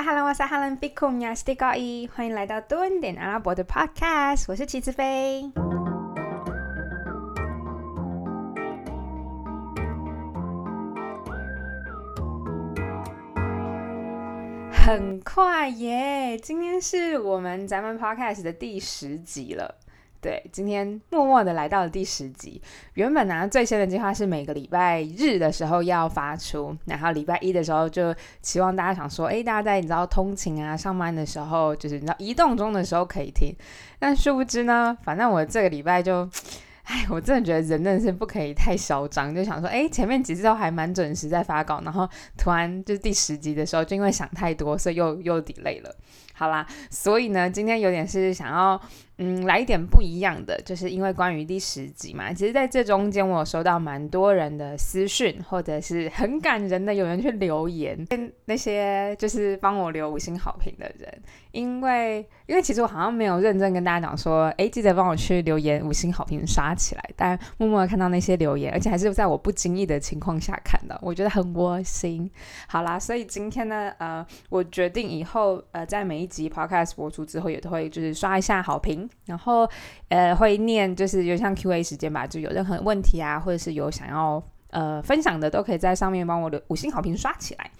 阿哈兰瓦萨哈兰比库米亚斯蒂高伊，欢迎来到多恩点阿拉伯的 Podcast，我是齐子飞。很快耶，今天是我们咱们 Podcast 的第十集了。对，今天默默的来到了第十集。原本呢，最先的计划是每个礼拜日的时候要发出，然后礼拜一的时候就希望大家想说，哎，大家在你知道通勤啊、上班的时候，就是你知道移动中的时候可以听。但殊不知呢，反正我这个礼拜就，哎，我真的觉得人真的是不可以太嚣张，就想说，哎，前面几次都还蛮准时在发稿，然后突然就是第十集的时候，就因为想太多，所以又又 delay 了。好啦，所以呢，今天有点是想要。嗯，来一点不一样的，就是因为关于第十集嘛，其实在这中间我有收到蛮多人的私讯，或者是很感人的有人去留言，跟那些就是帮我留五星好评的人，因为因为其实我好像没有认真跟大家讲说，哎，记得帮我去留言五星好评刷起来，但默默的看到那些留言，而且还是在我不经意的情况下看到，我觉得很窝心。好啦，所以今天呢，呃，我决定以后呃在每一集 podcast 播出之后，也都会就是刷一下好评。然后，呃，会念就是有像 Q A 时间吧，就有任何问题啊，或者是有想要呃分享的，都可以在上面帮我留五星好评刷起来。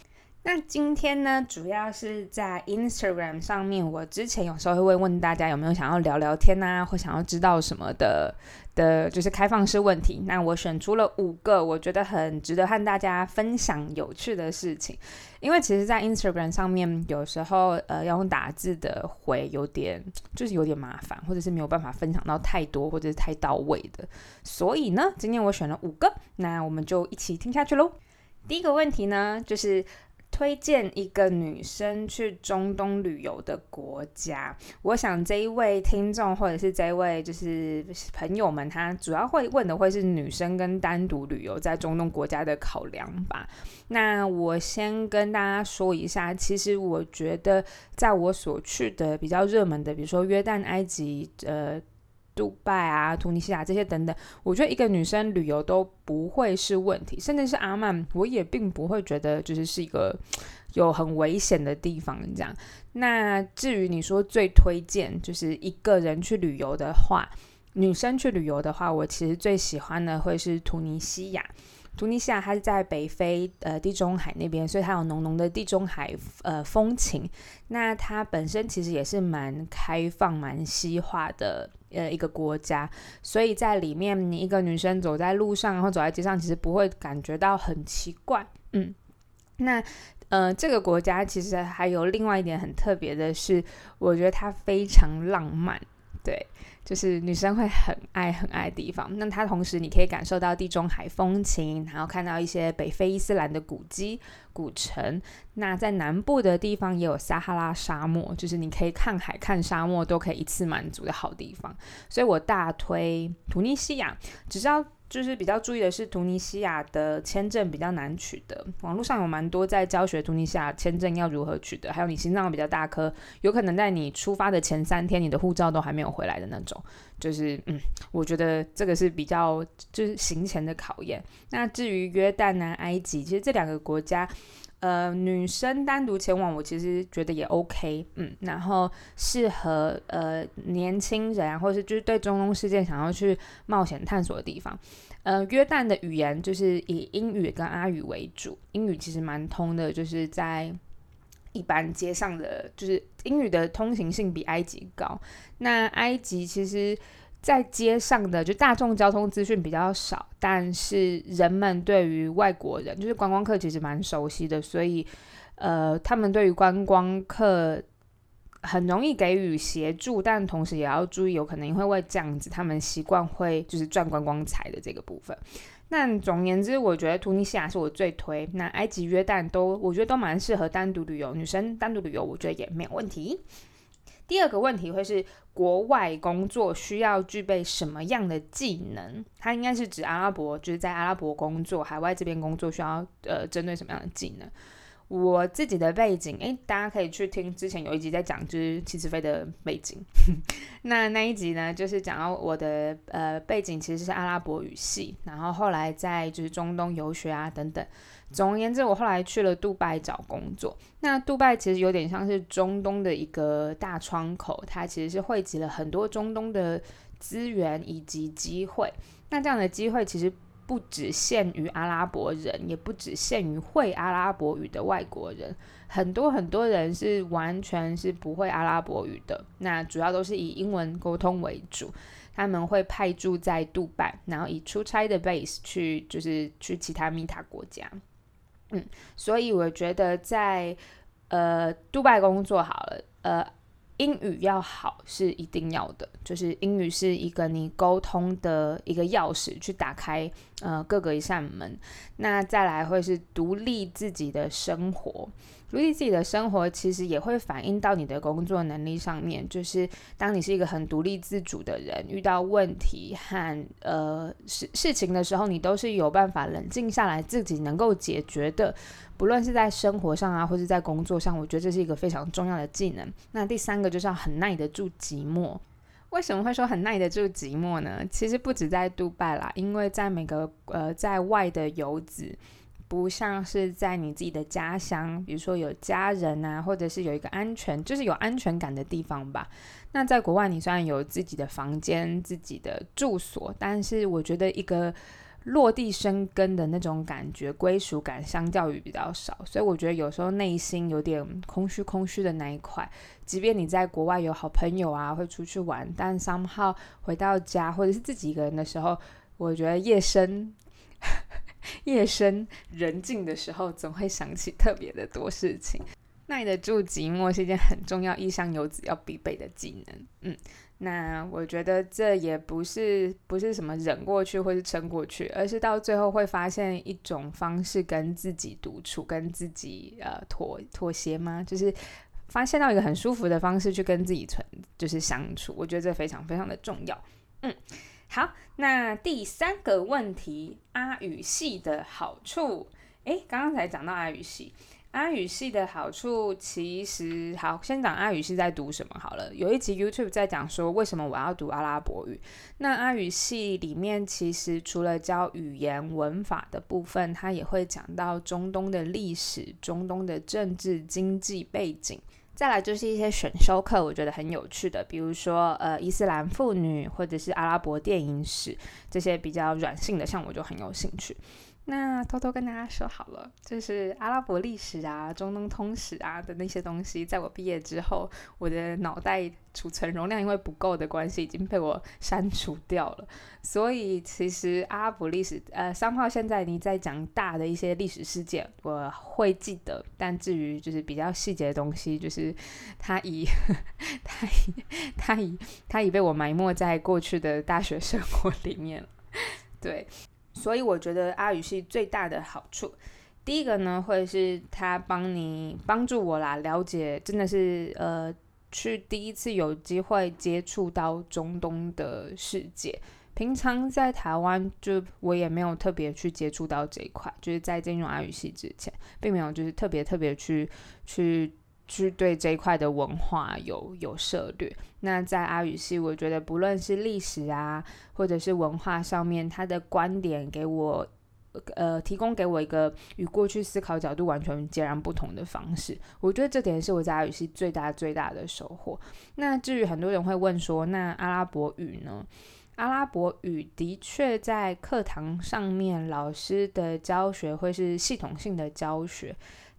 那今天呢，主要是在 Instagram 上面，我之前有时候会问大家有没有想要聊聊天啊，或想要知道什么的。的就是开放式问题，那我选出了五个我觉得很值得和大家分享有趣的事情，因为其实，在 Instagram 上面有时候呃要用打字的回有点就是有点麻烦，或者是没有办法分享到太多或者是太到位的，所以呢，今天我选了五个，那我们就一起听下去喽。第一个问题呢，就是。推荐一个女生去中东旅游的国家，我想这一位听众或者是这一位就是朋友们，他主要会问的会是女生跟单独旅游在中东国家的考量吧。那我先跟大家说一下，其实我觉得在我所去的比较热门的，比如说约旦、埃及、呃。杜拜啊、突尼西亚这些等等，我觉得一个女生旅游都不会是问题，甚至是阿曼，我也并不会觉得就是是一个有很危险的地方这样。那至于你说最推荐就是一个人去旅游的话，女生去旅游的话，我其实最喜欢的会是突尼西亚。突尼西亚它是在北非呃地中海那边，所以它有浓浓的地中海呃风情。那它本身其实也是蛮开放、蛮西化的呃一个国家，所以在里面你一个女生走在路上，然后走在街上，其实不会感觉到很奇怪。嗯，那呃这个国家其实还有另外一点很特别的是，我觉得它非常浪漫，对。就是女生会很爱很爱的地方，那它同时你可以感受到地中海风情，然后看到一些北非伊斯兰的古迹、古城。那在南部的地方也有撒哈拉沙漠，就是你可以看海、看沙漠都可以一次满足的好地方。所以我大推突尼西亚，只是要。就是比较注意的是，突尼西亚的签证比较难取得。网络上有蛮多在教学突尼西亚签证要如何取得，还有你心脏比较大颗，有可能在你出发的前三天，你的护照都还没有回来的那种。就是嗯，我觉得这个是比较就是行前的考验。那至于约旦啊、埃及，其实这两个国家。呃，女生单独前往，我其实觉得也 OK，嗯，然后适合呃年轻人啊，或者是就是对中东世界想要去冒险探索的地方。呃，约旦的语言就是以英语跟阿语为主，英语其实蛮通的，就是在一般街上的，就是英语的通行性比埃及高。那埃及其实。在街上的就大众交通资讯比较少，但是人们对于外国人，就是观光客其实蛮熟悉的，所以呃，他们对于观光客很容易给予协助，但同时也要注意，有可能因为这样子，他们习惯会就是赚观光财的这个部分。那总而言之，我觉得突尼西亚是我最推，那埃及、约旦都我觉得都蛮适合单独旅游，女生单独旅游我觉得也没有问题。第二个问题会是国外工作需要具备什么样的技能？它应该是指阿拉伯，就是在阿拉伯工作，海外这边工作需要呃针对什么样的技能？我自己的背景，诶，大家可以去听之前有一集在讲就是七子飞的背景，那那一集呢就是讲到我的呃背景其实是阿拉伯语系，然后后来在就是中东游学啊等等。总而言之，我后来去了杜拜找工作。那杜拜其实有点像是中东的一个大窗口，它其实是汇集了很多中东的资源以及机会。那这样的机会其实不只限于阿拉伯人，也不只限于会阿拉伯语的外国人，很多很多人是完全是不会阿拉伯语的。那主要都是以英文沟通为主。他们会派驻在杜拜，然后以出差的 base 去，就是去其他米塔国家。嗯，所以我觉得在呃杜拜工作好了，呃英语要好是一定要的，就是英语是一个你沟通的一个钥匙，去打开呃各个一扇门。那再来会是独立自己的生活。独立自己的生活，其实也会反映到你的工作能力上面。就是当你是一个很独立自主的人，遇到问题和呃事事情的时候，你都是有办法冷静下来，自己能够解决的。不论是在生活上啊，或是在工作上，我觉得这是一个非常重要的技能。那第三个就是要很耐得住寂寞。为什么会说很耐得住寂寞呢？其实不止在杜拜啦，因为在每个呃在外的游子。不像是在你自己的家乡，比如说有家人啊，或者是有一个安全，就是有安全感的地方吧。那在国外，你虽然有自己的房间、自己的住所，但是我觉得一个落地生根的那种感觉、归属感，相较于比较少。所以我觉得有时候内心有点空虚、空虚的那一块，即便你在国外有好朋友啊，会出去玩，但 somehow 回到家或者是自己一个人的时候，我觉得夜深。夜深人静的时候，总会想起特别的多事情。耐得住寂寞是一件很重要、异乡游子要必备的技能。嗯，那我觉得这也不是不是什么忍过去或是撑过去，而是到最后会发现一种方式跟自己独处、跟自己呃妥妥协吗？就是发现到一个很舒服的方式去跟自己存，就是相处。我觉得这非常非常的重要。嗯。好，那第三个问题，阿语系的好处。诶，刚刚才讲到阿语系，阿语系的好处其实好，先讲阿语系在读什么好了。有一集 YouTube 在讲说为什么我要读阿拉伯语。那阿语系里面其实除了教语言文法的部分，它也会讲到中东的历史、中东的政治经济背景。再来就是一些选修课，我觉得很有趣的，比如说呃伊斯兰妇女或者是阿拉伯电影史这些比较软性的，像我就很有兴趣。那偷偷跟大家说好了，就是阿拉伯历史啊、中东通史啊的那些东西，在我毕业之后，我的脑袋储存容量因为不够的关系，已经被我删除掉了。所以其实阿拉伯历史，呃，三号现在你在讲大的一些历史事件，我会记得，但至于就是比较细节的东西，就是它已 它已它已它已被我埋没在过去的大学生活里面了。对。所以我觉得阿语系最大的好处，第一个呢，会是他帮你帮助我啦，了解真的是呃，去第一次有机会接触到中东的世界。平常在台湾就我也没有特别去接触到这一块，就是在进入阿语系之前，并没有就是特别特别去去。去对这一块的文化有有涉略。那在阿语系，我觉得不论是历史啊，或者是文化上面，他的观点给我，呃，提供给我一个与过去思考角度完全截然不同的方式。我觉得这点是我在阿语系最大最大的收获。那至于很多人会问说，那阿拉伯语呢？阿拉伯语的确在课堂上面，老师的教学会是系统性的教学，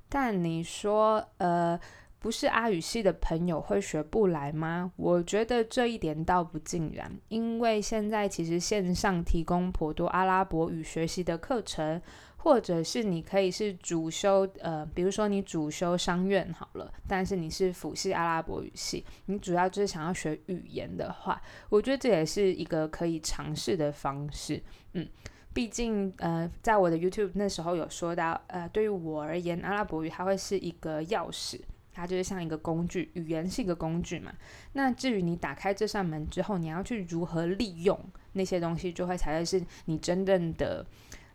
但你说，呃。不是阿语系的朋友会学不来吗？我觉得这一点倒不尽然，因为现在其实线上提供颇多阿拉伯语学习的课程，或者是你可以是主修，呃，比如说你主修商院好了，但是你是辅系阿拉伯语系，你主要就是想要学语言的话，我觉得这也是一个可以尝试的方式。嗯，毕竟呃，在我的 YouTube 那时候有说到，呃，对于我而言，阿拉伯语它会是一个钥匙。它就是像一个工具，语言是一个工具嘛。那至于你打开这扇门之后，你要去如何利用那些东西，就会才会是你真正的，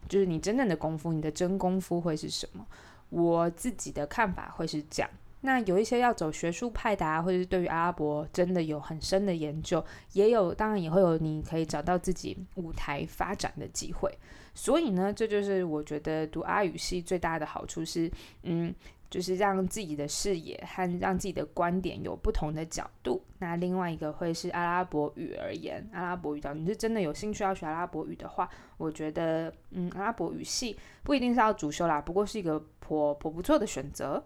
就是你真正的功夫，你的真功夫会是什么？我自己的看法会是这样。那有一些要走学术派的啊，或者是对于阿拉伯真的有很深的研究，也有，当然也会有你可以找到自己舞台发展的机会。所以呢，这就是我觉得读阿语系最大的好处是，嗯。就是让自己的视野和让自己的观点有不同的角度。那另外一个会是阿拉伯语而言，阿拉伯语讲你是真的有兴趣要学阿拉伯语的话，我觉得嗯，阿拉伯语系不一定是要主修啦，不过是一个颇颇不错的选择。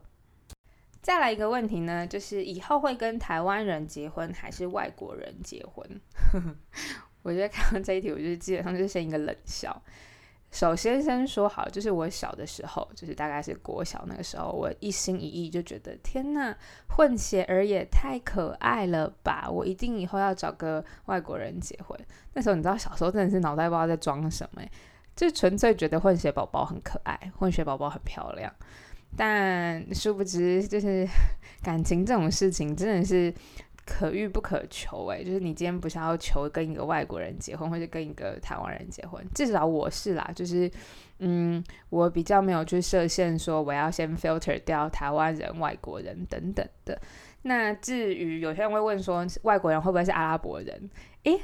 再来一个问题呢，就是以后会跟台湾人结婚还是外国人结婚？我觉得看到这一题，我就基本上就是先一个冷笑。首先，先说好，就是我小的时候，就是大概是国小那个时候，我一心一意就觉得，天呐，混血儿也太可爱了吧！我一定以后要找个外国人结婚。那时候你知道，小时候真的是脑袋不知道在装什么，就纯粹觉得混血宝宝很可爱，混血宝宝很漂亮。但殊不知，就是 感情这种事情，真的是。可遇不可求，诶，就是你今天不是要求跟一个外国人结婚，或者跟一个台湾人结婚，至少我是啦，就是，嗯，我比较没有去设限，说我要先 filter 掉台湾人、外国人等等的。那至于有些人会问说，外国人会不会是阿拉伯人？诶，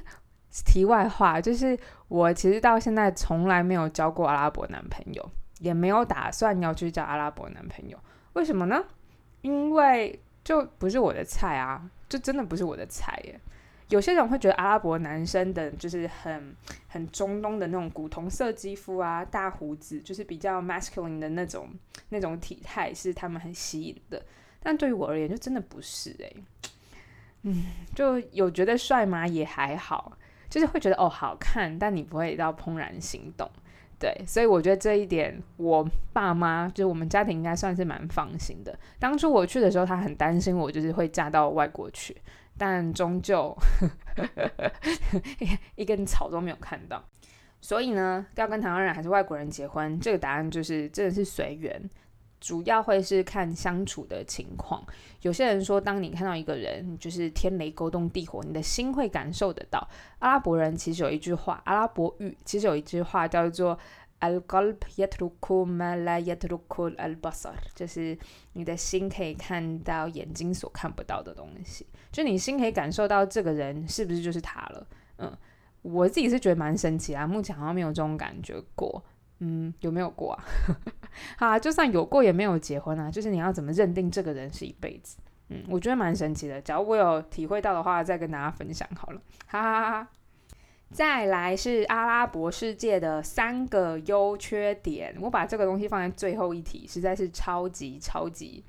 题外话，就是我其实到现在从来没有交过阿拉伯男朋友，也没有打算要去交阿拉伯男朋友。为什么呢？因为就不是我的菜啊。就真的不是我的菜耶。有些人会觉得阿拉伯男生的就是很很中东的那种古铜色肌肤啊，大胡子，就是比较 masculine 的那种那种体态是他们很吸引的。但对于我而言，就真的不是诶。嗯，就有觉得帅吗？也还好，就是会觉得哦好看，但你不会到怦然心动。对，所以我觉得这一点，我爸妈就是我们家庭应该算是蛮放心的。当初我去的时候，他很担心我就是会嫁到外国去，但终究 一根草都没有看到。所以呢，要跟台湾人还是外国人结婚，这个答案就是真的是随缘。主要会是看相处的情况。有些人说，当你看到一个人，就是天雷勾动地火，你的心会感受得到。阿拉伯人其实有一句话，阿拉伯语其实有一句话叫做 “al qalb yatruku ma la yatruku al basar”，就是你的心可以看到眼睛所看不到的东西，就你心可以感受到这个人是不是就是他了。嗯，我自己是觉得蛮神奇啊，目前好像没有这种感觉过。嗯，有没有过啊？啊，就算有过也没有结婚啊。就是你要怎么认定这个人是一辈子？嗯，我觉得蛮神奇的。假如我有体会到的话，再跟大家分享好了。哈哈哈哈。再来是阿拉伯世界的三个优缺点，我把这个东西放在最后一题，实在是超级超级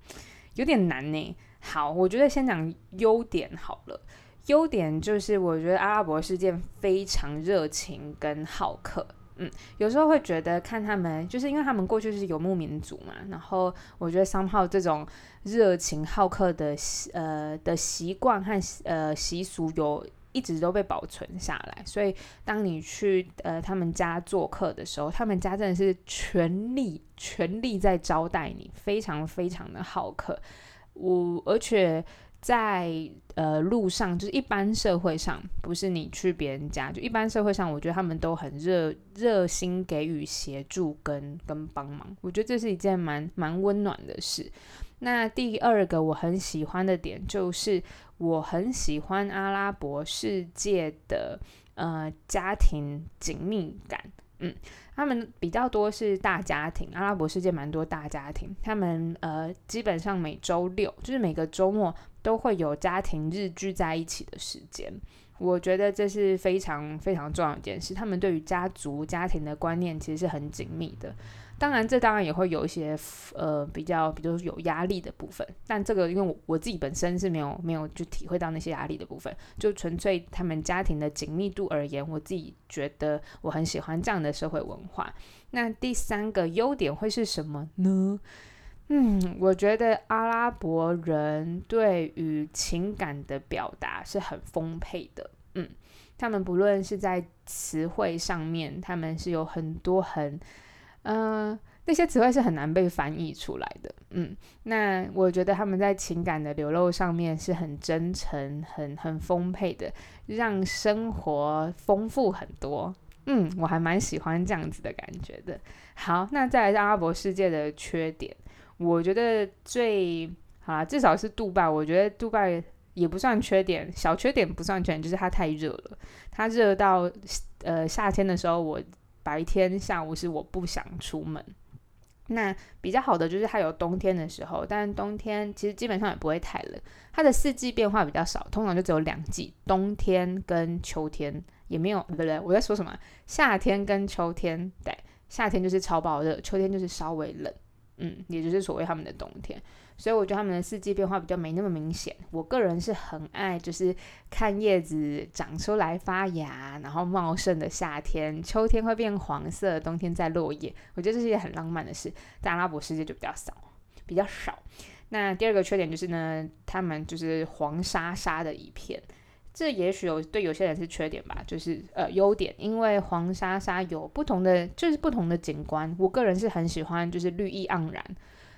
有点难呢。好，我觉得先讲优点好了。优点就是我觉得阿拉伯世界非常热情跟好客。嗯，有时候会觉得看他们，就是因为他们过去是游牧民族嘛，然后我觉得三号这种热情好客的呃的习惯和呃习俗有一直都被保存下来，所以当你去呃他们家做客的时候，他们家真的是全力全力在招待你，非常非常的好客，我而且。在呃路上，就是一般社会上，不是你去别人家，就一般社会上，我觉得他们都很热热心给予协助跟跟帮忙，我觉得这是一件蛮蛮温暖的事。那第二个我很喜欢的点就是，我很喜欢阿拉伯世界的呃家庭紧密感。嗯，他们比较多是大家庭，阿拉伯世界蛮多大家庭。他们呃，基本上每周六就是每个周末都会有家庭日聚在一起的时间。我觉得这是非常非常重要一件事。他们对于家族家庭的观念其实是很紧密的。当然，这当然也会有一些呃比较，比如有压力的部分。但这个，因为我我自己本身是没有没有就体会到那些压力的部分，就纯粹他们家庭的紧密度而言，我自己觉得我很喜欢这样的社会文化。那第三个优点会是什么呢？嗯，我觉得阿拉伯人对于情感的表达是很丰沛的。嗯，他们不论是在词汇上面，他们是有很多很。嗯，那些词汇是很难被翻译出来的。嗯，那我觉得他们在情感的流露上面是很真诚、很很丰沛的，让生活丰富很多。嗯，我还蛮喜欢这样子的感觉的。好，那再来是阿拉伯世界的缺点，我觉得最好啦，至少是杜拜，我觉得杜拜也不算缺点，小缺点不算缺点，就是它太热了。它热到呃夏天的时候，我白天下午是我不想出门。那比较好的就是它有冬天的时候，但冬天其实基本上也不会太冷。它的四季变化比较少，通常就只有两季，冬天跟秋天也没有，不对，我在说什么？夏天跟秋天，对，夏天就是超爆热，秋天就是稍微冷，嗯，也就是所谓他们的冬天。所以我觉得他们的四季变化比较没那么明显。我个人是很爱，就是看叶子长出来发芽，然后茂盛的夏天，秋天会变黄色，冬天再落叶。我觉得这是一件很浪漫的事。在阿拉伯世界就比较少，比较少。那第二个缺点就是呢，他们就是黄沙沙的一片。这也许有对有些人是缺点吧，就是呃优点，因为黄沙沙有不同的，就是不同的景观。我个人是很喜欢，就是绿意盎然。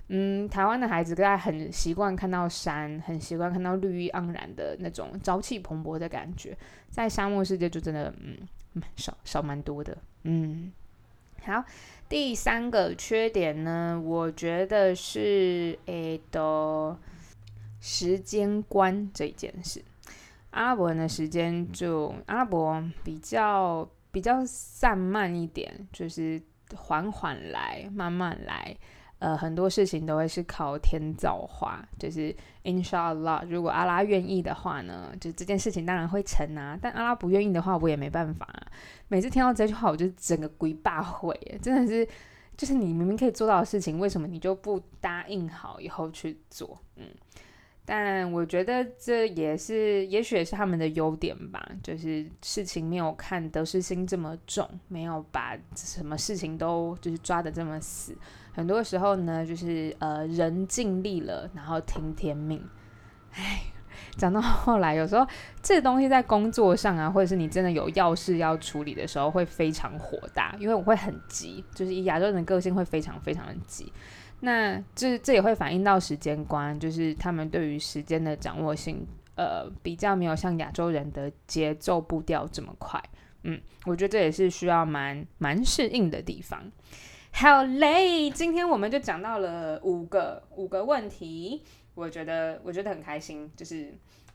嗯，台湾的孩子大概很习惯看到山，很习惯看到绿意盎然的那种朝气蓬勃的感觉，在沙漠世界就真的嗯少少蛮多的。嗯，好，第三个缺点呢，我觉得是诶的时间观这一件事。阿拉伯人的时间就阿拉伯比较比较散漫一点，就是缓缓来，慢慢来。呃，很多事情都会是靠天造化，就是 Inshallah，如果阿拉愿意的话呢，就这件事情当然会成啊。但阿拉不愿意的话，我也没办法。每次听到这句话，我就整个鬼霸会，真的是，就是你明明可以做到的事情，为什么你就不答应好以后去做？嗯，但我觉得这也是，也许也是他们的优点吧，就是事情没有看得失心这么重，没有把什么事情都就是抓得这么死。很多时候呢，就是呃人尽力了，然后听天命。唉，讲到后来，有时候这东西在工作上啊，或者是你真的有要事要处理的时候，会非常火大，因为我会很急，就是以亚洲人的个性会非常非常的急。那这这也会反映到时间观，就是他们对于时间的掌握性，呃，比较没有像亚洲人的节奏步调这么快。嗯，我觉得这也是需要蛮蛮适应的地方。好嘞，今天我们就讲到了五个五个问题，我觉得我觉得很开心，就是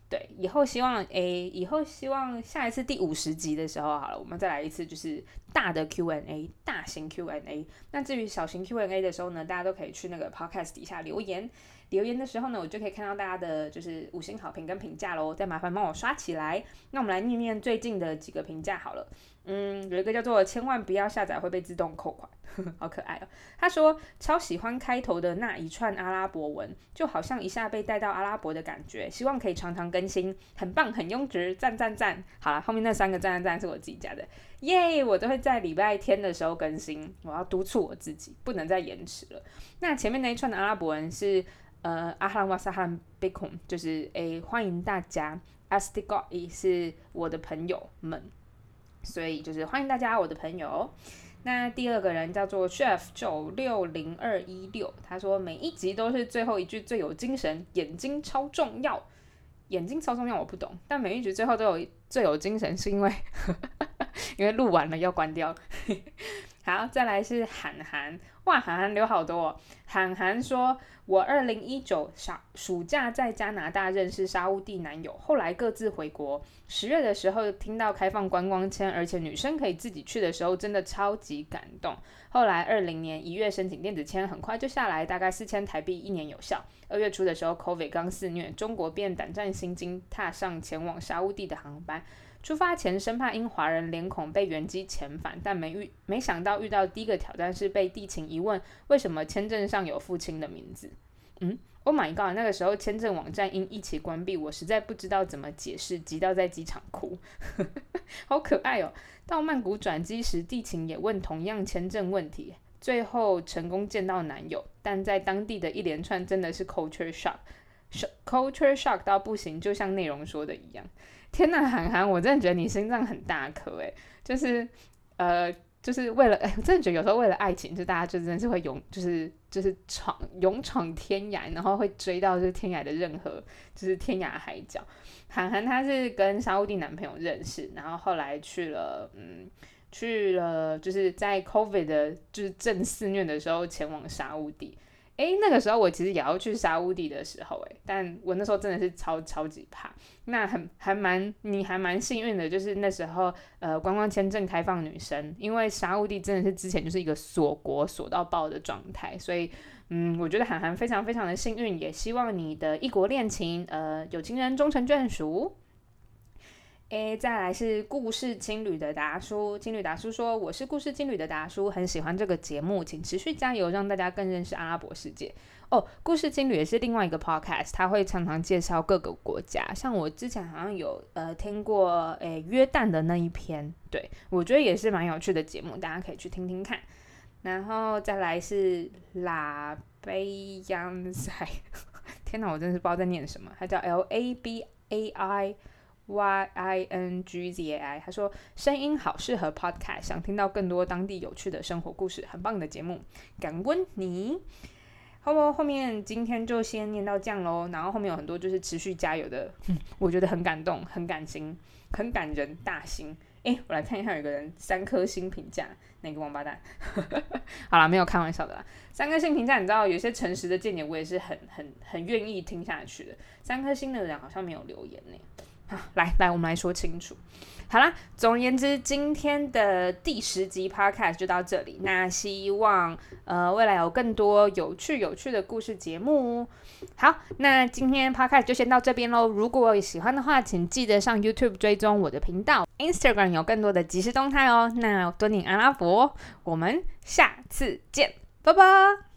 对以后希望诶，以后希望下一次第五十集的时候好了，我们再来一次就是大的 Q&A，大型 Q&A。那至于小型 Q&A 的时候呢，大家都可以去那个 Podcast 底下留言，留言的时候呢，我就可以看到大家的就是五星好评跟评价喽，再麻烦帮我刷起来。那我们来念念最近的几个评价好了。嗯，有一个叫做“千万不要下载会被自动扣款”，好可爱哦。他说超喜欢开头的那一串阿拉伯文，就好像一下被带到阿拉伯的感觉。希望可以常常更新，很棒，很优质，赞赞赞！好了，后面那三个赞赞赞是我自己加的，耶！我都会在礼拜天的时候更新，我要督促我自己，不能再延迟了。那前面那一串的阿拉伯文是呃阿哈兰瓦萨哈兰贝孔，就是诶欢迎大家，Astigoi 是我的朋友们。所以就是欢迎大家，我的朋友。那第二个人叫做 Chef 九六零二一六，他说每一集都是最后一句最有精神，眼睛超重要，眼睛超重要我不懂，但每一局最后都有最有精神，是因为 因为录完了要关掉。好，再来是韩寒，哇，韩寒留好多。哦韩寒说：“我二零一九暑暑假在加拿大认识沙乌地男友，后来各自回国。十月的时候听到开放观光签，而且女生可以自己去的时候，真的超级感动。后来二零年一月申请电子签，很快就下来，大概四千台币，一年有效。二月初的时候，COVID 刚肆虐，中国便胆战心惊，踏上前往沙乌地的航班。”出发前生怕因华人脸孔被原机遣返，但没遇没想到遇到第一个挑战是被地勤一问为什么签证上有父亲的名字。嗯，Oh my god！那个时候签证网站因一起关闭，我实在不知道怎么解释，急到在机场哭，好可爱哦。到曼谷转机时，地勤也问同样签证问题，最后成功见到男友，但在当地的一连串真的是 culture shock，culture shock 到不行，就像内容说的一样。天呐，韩寒，我真的觉得你心脏很大颗诶，就是，呃，就是为了，哎，我真的觉得有时候为了爱情，就大家就真的是会勇，就是就是闯勇闯天涯，然后会追到就是天涯的任何就是天涯海角。韩寒他是跟沙乌地男朋友认识，然后后来去了，嗯，去了就是在 COVID 的就是正肆虐的时候前往沙乌地。哎，那个时候我其实也要去沙乌地的时候，哎，但我那时候真的是超超级怕。那很还蛮你还蛮幸运的，就是那时候呃观光签证开放女生，因为沙乌地真的是之前就是一个锁国锁到爆的状态，所以嗯，我觉得涵涵非常非常的幸运，也希望你的异国恋情呃有情人终成眷属。诶，再来是故事青旅的达叔，青旅达叔说：“我是故事青旅的达叔，很喜欢这个节目，请持续加油，让大家更认识阿拉伯世界。”哦，故事青旅也是另外一个 podcast，他会常常介绍各个国家，像我之前好像有呃听过诶约旦的那一篇，对我觉得也是蛮有趣的节目，大家可以去听听看。然后再来是拉贝央塞，天哪，我真是不知道在念什么，它叫 L A B A I。Y I N G Z A I，他说声音好适合 Podcast，想听到更多当地有趣的生活故事，很棒的节目，感恩你。好不，后面今天就先念到这样喽，然后后面有很多就是持续加油的，我觉得很感动，很感心，很感人，大心。诶，我来看一下，有个人三颗星评价，哪个王八蛋？好了，没有开玩笑的啦。三颗星评价，你知道有些诚实的见解，我也是很很很愿意听下去的。三颗星的人好像没有留言呢。来来，我们来说清楚。好啦，总而言之，今天的第十集 podcast 就到这里。那希望呃未来有更多有趣有趣的故事节目。好，那今天 podcast 就先到这边喽。如果喜欢的话，请记得上 YouTube 追踪我的频道，Instagram 有更多的即时动态哦。那多点阿拉伯，我们下次见，拜拜。